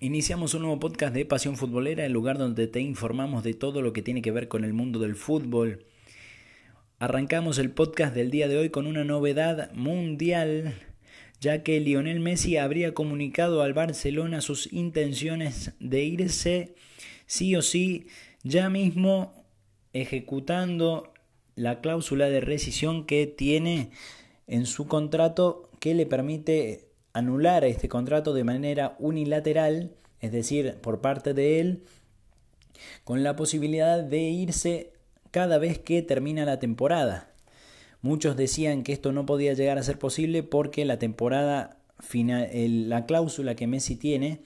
Iniciamos un nuevo podcast de Pasión Futbolera, el lugar donde te informamos de todo lo que tiene que ver con el mundo del fútbol. Arrancamos el podcast del día de hoy con una novedad mundial, ya que Lionel Messi habría comunicado al Barcelona sus intenciones de irse sí o sí ya mismo ejecutando la cláusula de rescisión que tiene en su contrato que le permite anular este contrato de manera unilateral, es decir, por parte de él, con la posibilidad de irse cada vez que termina la temporada. Muchos decían que esto no podía llegar a ser posible porque la temporada final, la cláusula que Messi tiene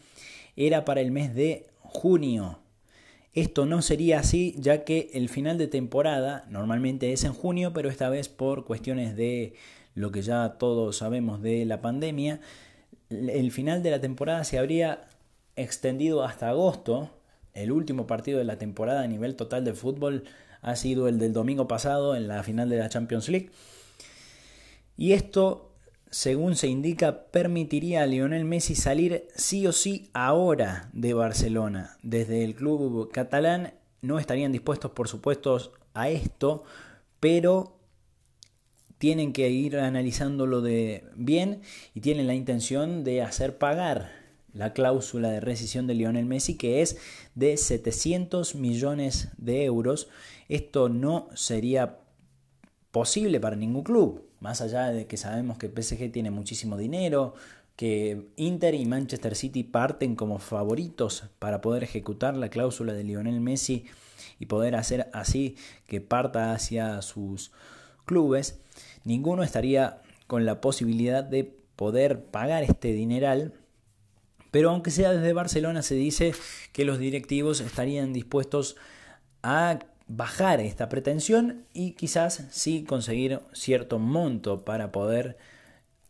era para el mes de junio. Esto no sería así ya que el final de temporada normalmente es en junio, pero esta vez por cuestiones de lo que ya todos sabemos de la pandemia, el final de la temporada se habría extendido hasta agosto. El último partido de la temporada a nivel total de fútbol ha sido el del domingo pasado en la final de la Champions League. Y esto, según se indica, permitiría a Lionel Messi salir sí o sí ahora de Barcelona. Desde el club catalán no estarían dispuestos, por supuesto, a esto, pero tienen que ir analizándolo de bien y tienen la intención de hacer pagar la cláusula de rescisión de Lionel Messi que es de 700 millones de euros. Esto no sería posible para ningún club, más allá de que sabemos que PSG tiene muchísimo dinero, que Inter y Manchester City parten como favoritos para poder ejecutar la cláusula de Lionel Messi y poder hacer así que parta hacia sus clubes, ninguno estaría con la posibilidad de poder pagar este dineral. Pero aunque sea desde Barcelona se dice que los directivos estarían dispuestos a bajar esta pretensión y quizás sí conseguir cierto monto para poder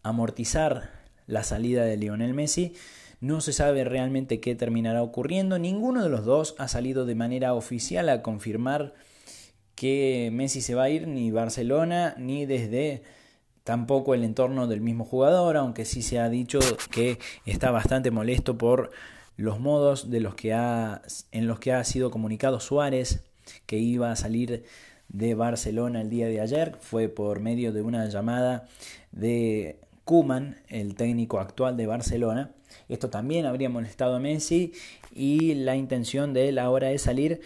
amortizar la salida de Lionel Messi. No se sabe realmente qué terminará ocurriendo. Ninguno de los dos ha salido de manera oficial a confirmar que Messi se va a ir, ni Barcelona, ni desde tampoco el entorno del mismo jugador, aunque sí se ha dicho que está bastante molesto por los modos de los que ha, en los que ha sido comunicado Suárez que iba a salir de Barcelona el día de ayer. Fue por medio de una llamada de Kuman, el técnico actual de Barcelona. Esto también habría molestado a Messi y la intención de él ahora es salir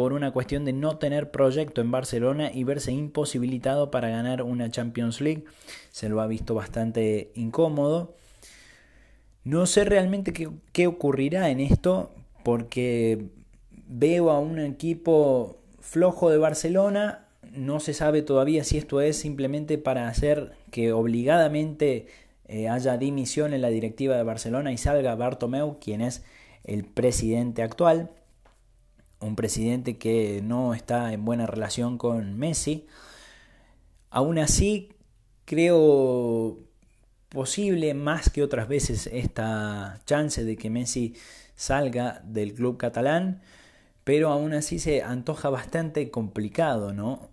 por una cuestión de no tener proyecto en Barcelona y verse imposibilitado para ganar una Champions League. Se lo ha visto bastante incómodo. No sé realmente qué, qué ocurrirá en esto porque veo a un equipo flojo de Barcelona. No se sabe todavía si esto es simplemente para hacer que obligadamente eh, haya dimisión en la directiva de Barcelona y salga Bartomeu, quien es el presidente actual un presidente que no está en buena relación con Messi. Aún así, creo posible más que otras veces esta chance de que Messi salga del club catalán, pero aún así se antoja bastante complicado, ¿no?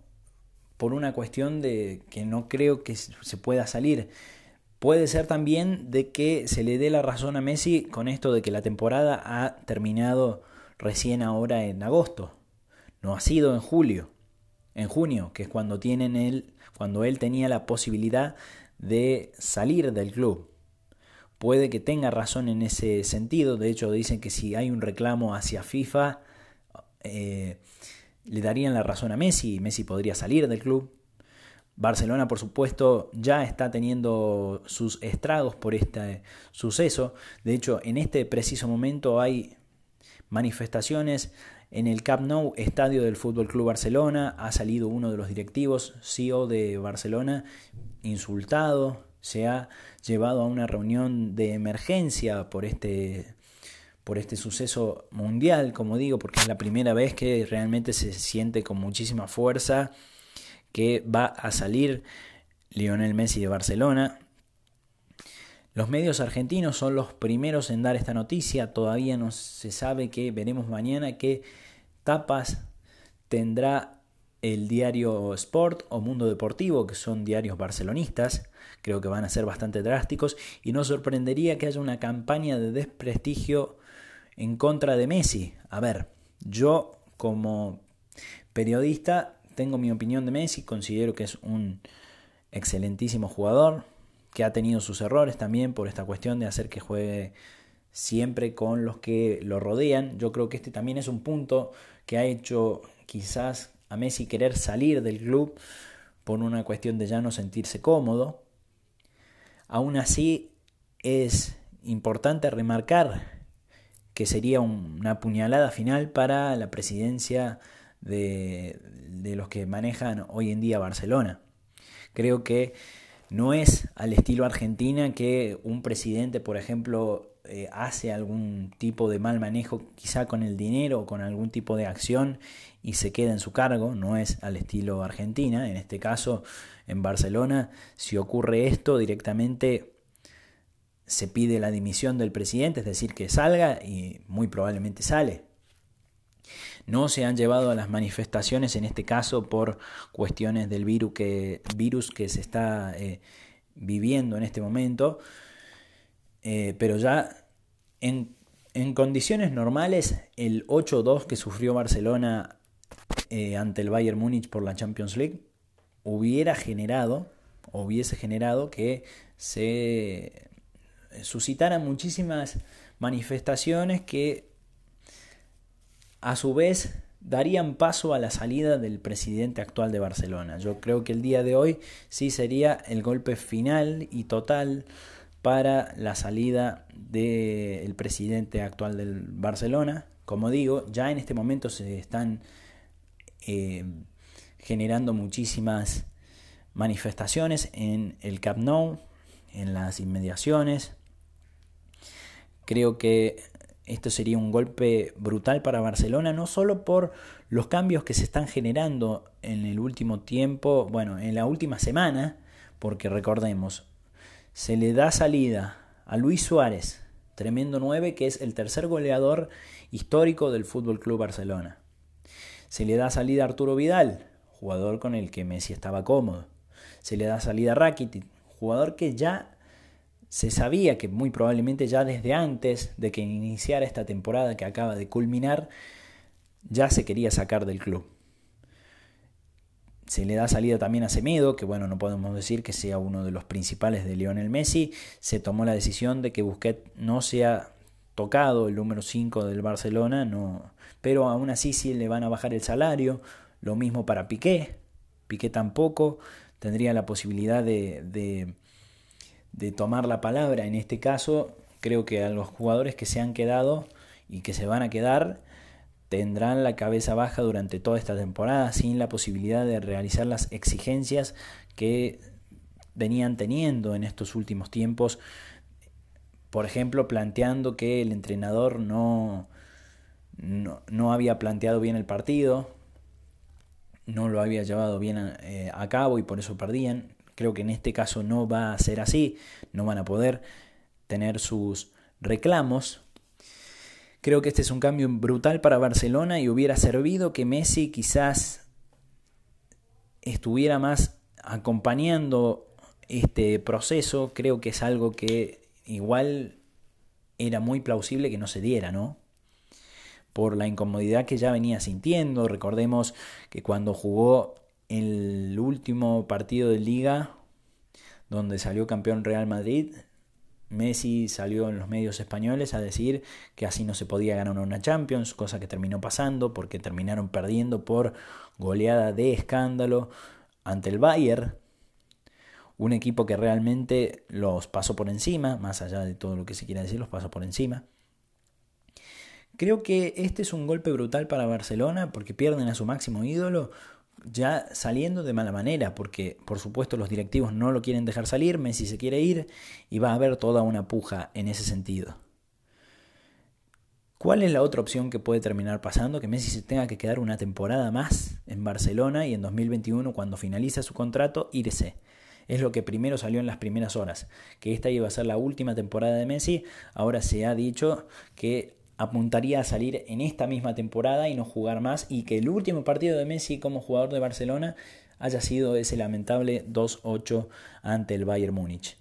Por una cuestión de que no creo que se pueda salir. Puede ser también de que se le dé la razón a Messi con esto de que la temporada ha terminado recién ahora en agosto. No ha sido en julio, en junio, que es cuando tienen él, cuando él tenía la posibilidad de salir del club. Puede que tenga razón en ese sentido. De hecho, dicen que si hay un reclamo hacia FIFA, eh, le darían la razón a Messi y Messi podría salir del club. Barcelona, por supuesto, ya está teniendo sus estragos por este suceso. De hecho, en este preciso momento hay manifestaciones en el Camp Nou, estadio del Fútbol Club Barcelona. Ha salido uno de los directivos, CEO de Barcelona, insultado se ha llevado a una reunión de emergencia por este por este suceso mundial, como digo, porque es la primera vez que realmente se siente con muchísima fuerza que va a salir Lionel Messi de Barcelona. Los medios argentinos son los primeros en dar esta noticia, todavía no se sabe que veremos mañana qué tapas tendrá el diario Sport o Mundo Deportivo, que son diarios barcelonistas, creo que van a ser bastante drásticos. Y no sorprendería que haya una campaña de desprestigio en contra de Messi. A ver, yo como periodista tengo mi opinión de Messi, considero que es un excelentísimo jugador, que ha tenido sus errores también por esta cuestión de hacer que juegue siempre con los que lo rodean. Yo creo que este también es un punto que ha hecho quizás a Messi querer salir del club por una cuestión de ya no sentirse cómodo. Aún así es importante remarcar que sería una puñalada final para la presidencia de, los que manejan hoy en día Barcelona. Creo que no es al estilo Argentina que un presidente, por ejemplo, eh, hace algún tipo de mal manejo, quizá con el dinero o con algún tipo de acción y se queda en su cargo, no es al estilo Argentina. En este caso, en Barcelona, si ocurre esto directamente se pide la dimisión del presidente, es decir, que salga y muy probablemente sale. No se han llevado a las manifestaciones, en este caso por cuestiones del virus que, virus que se está eh, viviendo en este momento, eh, pero ya en, en, condiciones normales el 8-2 que sufrió Barcelona eh, ante el Bayern Múnich por la Champions League hubiera generado, hubiese generado que se suscitaran muchísimas manifestaciones que a su vez darían paso a la salida del presidente actual de Barcelona. Yo creo que el día de hoy sí sería el golpe final y total para la salida del presidente actual del Barcelona. Como digo, ya en este momento se están eh, generando muchísimas manifestaciones en el Camp Nou, en las inmediaciones. Creo que esto sería un golpe brutal para Barcelona, no solo por los cambios que se están generando en el último tiempo, bueno, en la última semana, porque recordemos, se le da salida a Luis Suárez, tremendo 9, que es el tercer goleador histórico del Fútbol Club Barcelona. Se le da salida a Arturo Vidal, jugador con el que Messi estaba cómodo. Se le da salida a Rakitic, jugador que ya se sabía que muy probablemente ya desde antes de que iniciara esta temporada que acaba de culminar, ya se quería sacar del club. Se le da salida también a Semedo, que bueno, no podemos decir que sea uno de los principales de Lionel Messi. Se tomó la decisión de que Busquets no sea tocado, el número 5 del Barcelona, no, pero aún así sí le van a bajar el salario. Lo mismo para Piqué. Piqué tampoco tendría la posibilidad de de tomar la palabra. En este caso, creo que a los jugadores que se han quedado y que se van a quedar tendrán la cabeza baja durante toda esta temporada sin la posibilidad de realizar las exigencias que venían teniendo en estos últimos tiempos. Por ejemplo, planteando que el entrenador no, no, había planteado bien el partido, no lo había llevado bien a, eh, a cabo y por eso perdían. Creo que en este caso no va a ser así, no van a poder tener sus reclamos. Creo que este es un cambio brutal para Barcelona y hubiera servido que Messi quizás estuviera más acompañando este proceso. Creo que es algo que igual era muy plausible que no se diera, ¿no? Por la incomodidad que ya venía sintiendo. Recordemos que cuando jugó el último partido de liga donde salió campeón Real Madrid, Messi salió en los medios españoles a decir que así no se podía ganar una Champions, cosa que terminó pasando porque terminaron perdiendo por goleada de escándalo ante el Bayern, un equipo que realmente los pasó por encima, más allá de todo lo que se quiera decir, los pasó por encima. Creo que este es un golpe brutal para Barcelona porque pierden a su máximo ídolo ya saliendo de mala manera, porque por supuesto los directivos no lo quieren dejar salir, Messi se quiere ir y va a haber toda una puja en ese sentido. ¿Cuál es la otra opción que puede terminar pasando? Que Messi se tenga que quedar una temporada más en Barcelona y en 2021, cuando finaliza su contrato, irse. Es lo que primero salió en las primeras horas, que esta iba a ser la última temporada de Messi. Ahora se ha dicho que apuntaría a salir en esta misma temporada y no jugar más y que el último partido de Messi como jugador de Barcelona haya sido ese lamentable 2-8 ante el Bayern Múnich.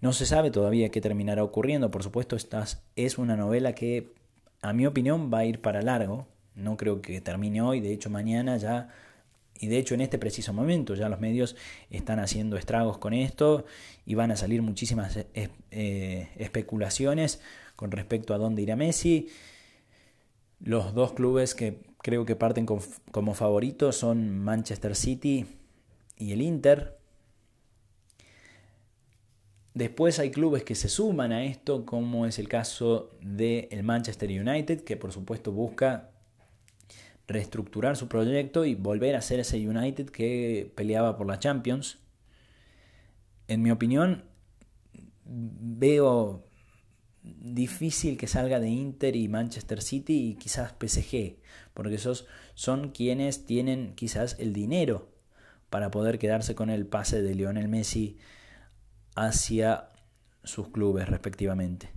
No se sabe todavía qué terminará ocurriendo, por supuesto esta es una novela que a mi opinión va a ir para largo, no creo que termine hoy, de hecho mañana ya, y de hecho en este preciso momento ya los medios están haciendo estragos con esto y van a salir muchísimas eh, eh, especulaciones con respecto a dónde irá Messi. Los dos clubes que creo que parten como favoritos son Manchester City y el Inter. Después hay clubes que se suman a esto, como es el caso del el Manchester United, que por supuesto busca reestructurar su proyecto y volver a ser ese United que peleaba por la Champions. En mi opinión, veo difícil que salga de Inter y Manchester City y quizás PSG, porque esos son quienes tienen quizás el dinero para poder quedarse con el pase de Lionel Messi hacia sus clubes respectivamente.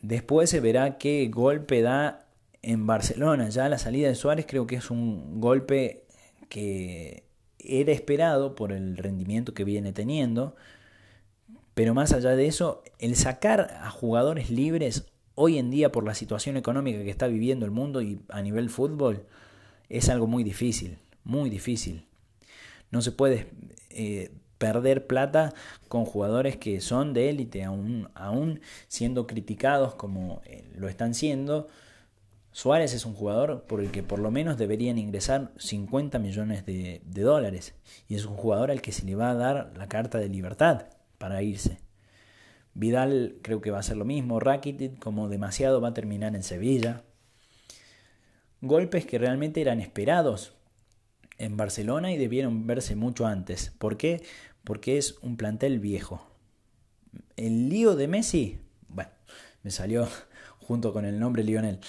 Después se verá qué golpe da en Barcelona. Ya la salida de Suárez creo que es un golpe que era esperado por el rendimiento que viene teniendo. Pero más allá de eso, el sacar a jugadores libres hoy en día por la situación económica que está viviendo el mundo y a nivel fútbol es algo muy difícil, muy difícil. No se puede eh, perder plata con jugadores que son de élite, aún, aún siendo criticados como eh, lo están siendo. Suárez es un jugador por el que por lo menos deberían ingresar 50 millones de, dólares. Y es un jugador al que se le va a dar la carta de libertad para irse. Vidal creo que va a ser lo mismo. Rakitic como demasiado va a terminar en Sevilla. Golpes que realmente eran esperados en Barcelona y debieron verse mucho antes. ¿Por qué? porque es un plantel viejo. El lío de Messi, bueno, me salió junto con el nombre Lionel.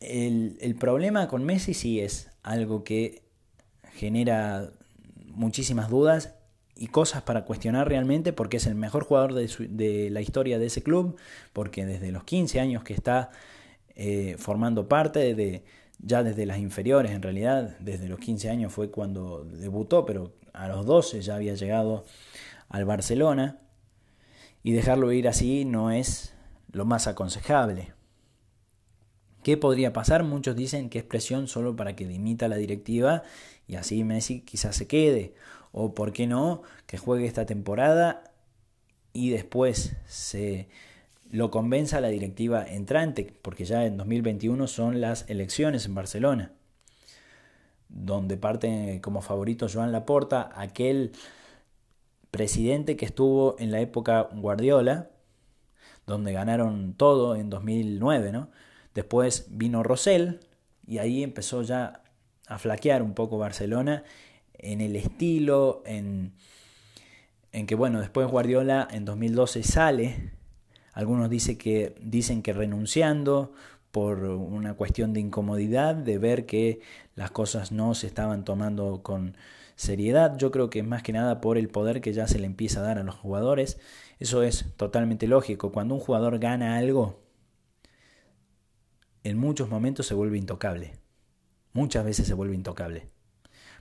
El, el, problema con Messi sí es algo que genera muchísimas dudas y cosas para cuestionar realmente porque es el mejor jugador de, la historia de ese club, porque desde los 15 años que está eh, formando parte de, ya desde las inferiores en realidad, desde los 15 años fue cuando debutó, pero a los 12 ya había llegado al Barcelona y dejarlo ir así no es lo más aconsejable. ¿Qué podría pasar? Muchos dicen que es presión solo para que dimita la directiva y así Messi quizás se quede. O por qué no, que juegue esta temporada y después se lo convenza la directiva entrante, porque ya en 2021 son las elecciones en Barcelona donde parte como favorito Joan Laporta, aquel presidente que estuvo en la época Guardiola, donde ganaron todo en 2009, ¿no? Después vino Rosell y ahí empezó ya a flaquear un poco Barcelona en el estilo, en, en que bueno, después Guardiola en 2012 sale, algunos dicen que, dicen que renunciando por una cuestión de incomodidad, de ver que las cosas no se estaban tomando con seriedad. Yo creo que más que nada por el poder que ya se le empieza a dar a los jugadores. Eso es totalmente lógico. Cuando un jugador gana algo, en muchos momentos se vuelve intocable. Muchas veces se vuelve intocable.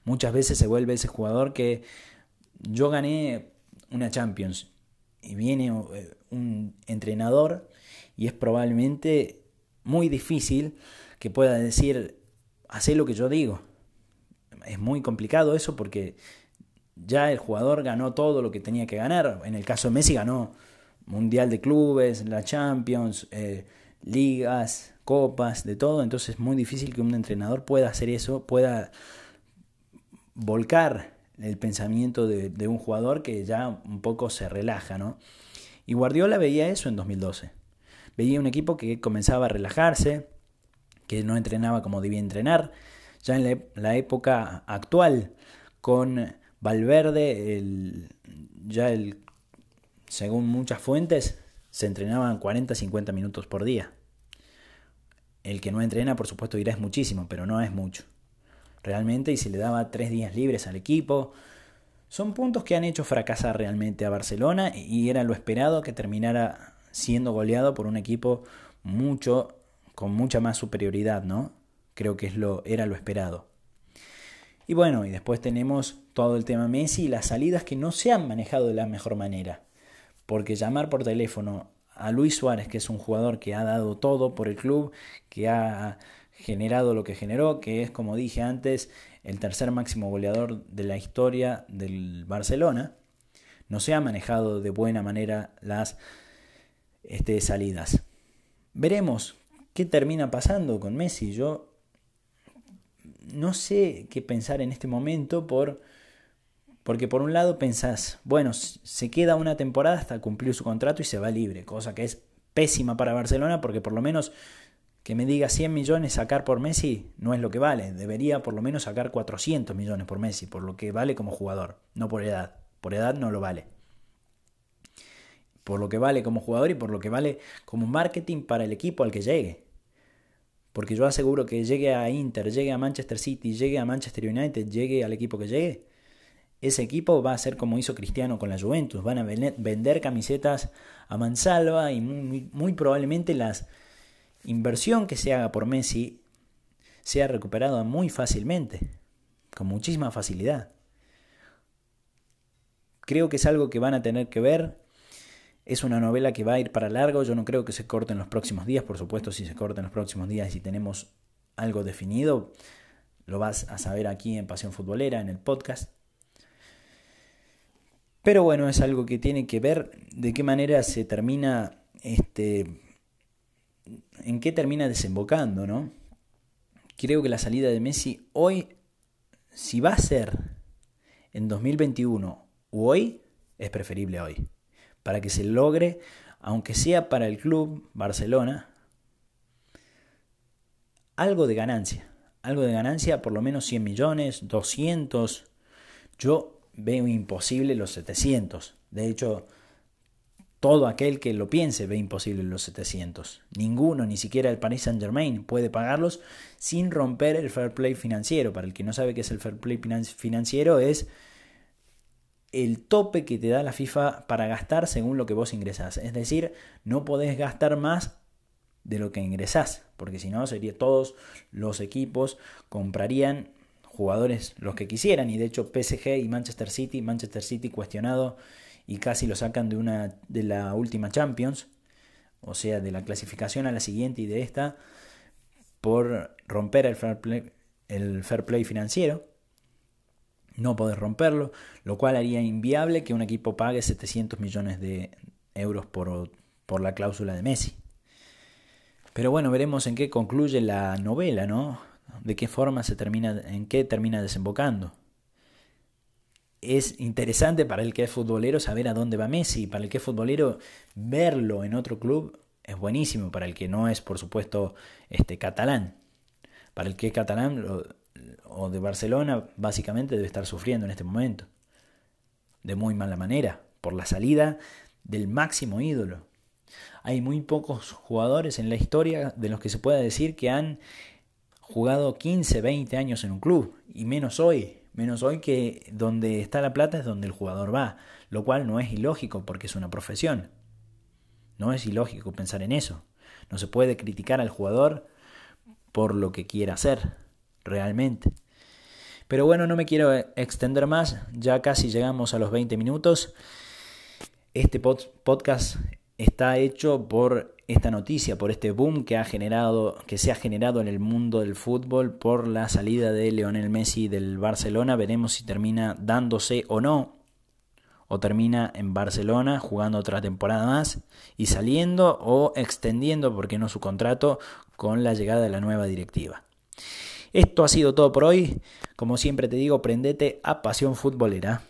Muchas veces se vuelve ese jugador que yo gané una Champions y viene eh, un entrenador y es probablemente muy difícil que pueda decir, hace lo que yo digo. Es muy complicado eso porque ya el jugador ganó todo lo que tenía que ganar. En el caso de Messi ganó Mundial de Clubes, la Champions, eh, ligas, copas, de todo. Entonces es muy difícil que un entrenador pueda hacer eso, pueda volcar el pensamiento de, un jugador que ya un poco se relaja, ¿no? Y Guardiola veía eso en 2012 veía un equipo que comenzaba a relajarse, que no entrenaba como debía entrenar. Ya en la, época actual, con Valverde, ya el, según muchas fuentes, se entrenaban 40-50 minutos por día. El que no entrena, por supuesto, dirá es muchísimo, pero no es mucho. Realmente, y se le daba tres días libres al equipo. Son puntos que han hecho fracasar realmente a Barcelona y era lo esperado que terminara siendo goleado por un equipo mucho con mucha más superioridad, ¿no? Creo que es lo, era lo esperado. Y bueno, y después tenemos todo el tema Messi y las salidas que no se han manejado de la mejor manera. Porque llamar por teléfono a Luis Suárez, que es un jugador que ha dado todo por el club, que ha generado lo que generó, que es, como dije antes, el tercer máximo goleador de la historia del Barcelona, no se ha manejado de buena manera las este, salidas. Veremos qué termina pasando con Messi. Yo no sé qué pensar en este momento por porque por un lado pensás, bueno, se queda una temporada hasta cumplir su contrato y se va libre, cosa que es pésima para Barcelona porque por lo menos que me diga 100 millones sacar por Messi no es lo que vale, debería por lo menos sacar 400 millones por Messi, por lo que vale como jugador, no por edad, por edad no lo vale. Por lo que vale como jugador y por lo que vale como marketing para el equipo al que llegue. Porque yo aseguro que llegue a Inter, llegue a Manchester City, llegue a Manchester United, llegue al equipo que llegue, ese equipo va a ser como hizo Cristiano con la Juventus, van a vender camisetas a mansalva y muy, probablemente la inversión que se haga por Messi sea recuperada muy fácilmente, con muchísima facilidad. Creo que es algo que van a tener que ver es una novela que va a ir para largo, yo no creo que se corte en los próximos días, por supuesto si se corta en los próximos días y si tenemos algo definido, lo vas a saber aquí en Pasión Futbolera, en el podcast. Pero bueno, es algo que tiene que ver de qué manera se termina, este, en qué termina desembocando, ¿no? Creo que la salida de Messi hoy, si va a ser en 2021 o hoy, es preferible hoy para que se logre, aunque sea para el club Barcelona, algo de ganancia. Algo de ganancia, por lo menos 100 millones, 200. Yo veo imposible los 700. De hecho, todo aquel que lo piense ve imposible los 700. Ninguno, ni siquiera el Paris Saint Germain, puede pagarlos sin romper el fair play financiero. Para el que no sabe qué es el fair play financiero, es el tope que te da la FIFA para gastar según lo que vos ingresás. Es decir, no podés gastar más de lo que ingresás, porque si no, sería todos los equipos comprarían jugadores los que quisieran y de hecho PSG y Manchester City, Manchester City cuestionado y casi lo sacan de una de la última Champions, o sea, de la clasificación a la siguiente y de esta por romper el fair play, financiero no podés romperlo, lo cual haría inviable que un equipo pague 700 millones de euros por, por la cláusula de Messi. Pero bueno, veremos en qué concluye la novela, ¿no? De qué forma se termina, en qué termina desembocando. Es interesante para el que es futbolero saber a dónde va Messi, para el que es futbolero verlo en otro club es buenísimo, para el que no es, por supuesto, este catalán. Para el que es catalán, o de Barcelona básicamente debe estar sufriendo en este momento. De muy mala manera, por la salida del máximo ídolo. Hay muy pocos jugadores en la historia de los que se pueda decir que han jugado 15, 20 años en un club, y menos hoy, menos hoy que donde está la plata es donde el jugador va, lo cual no es ilógico porque es una profesión. No es ilógico pensar en eso. No se puede criticar al jugador por lo que quiera hacer realmente. Pero bueno, no me quiero extender más, ya casi llegamos a los 20 minutos. Este podcast está hecho por esta noticia, por este boom que ha generado, que se ha generado en el mundo del fútbol por la salida de Leonel Messi del Barcelona. Veremos si termina dándose o no, o termina en Barcelona jugando otra temporada más y saliendo o extendiendo, porque no su contrato, con la llegada de la nueva directiva. Esto ha sido todo por hoy. Como siempre te digo, prendete a pasión futbolera.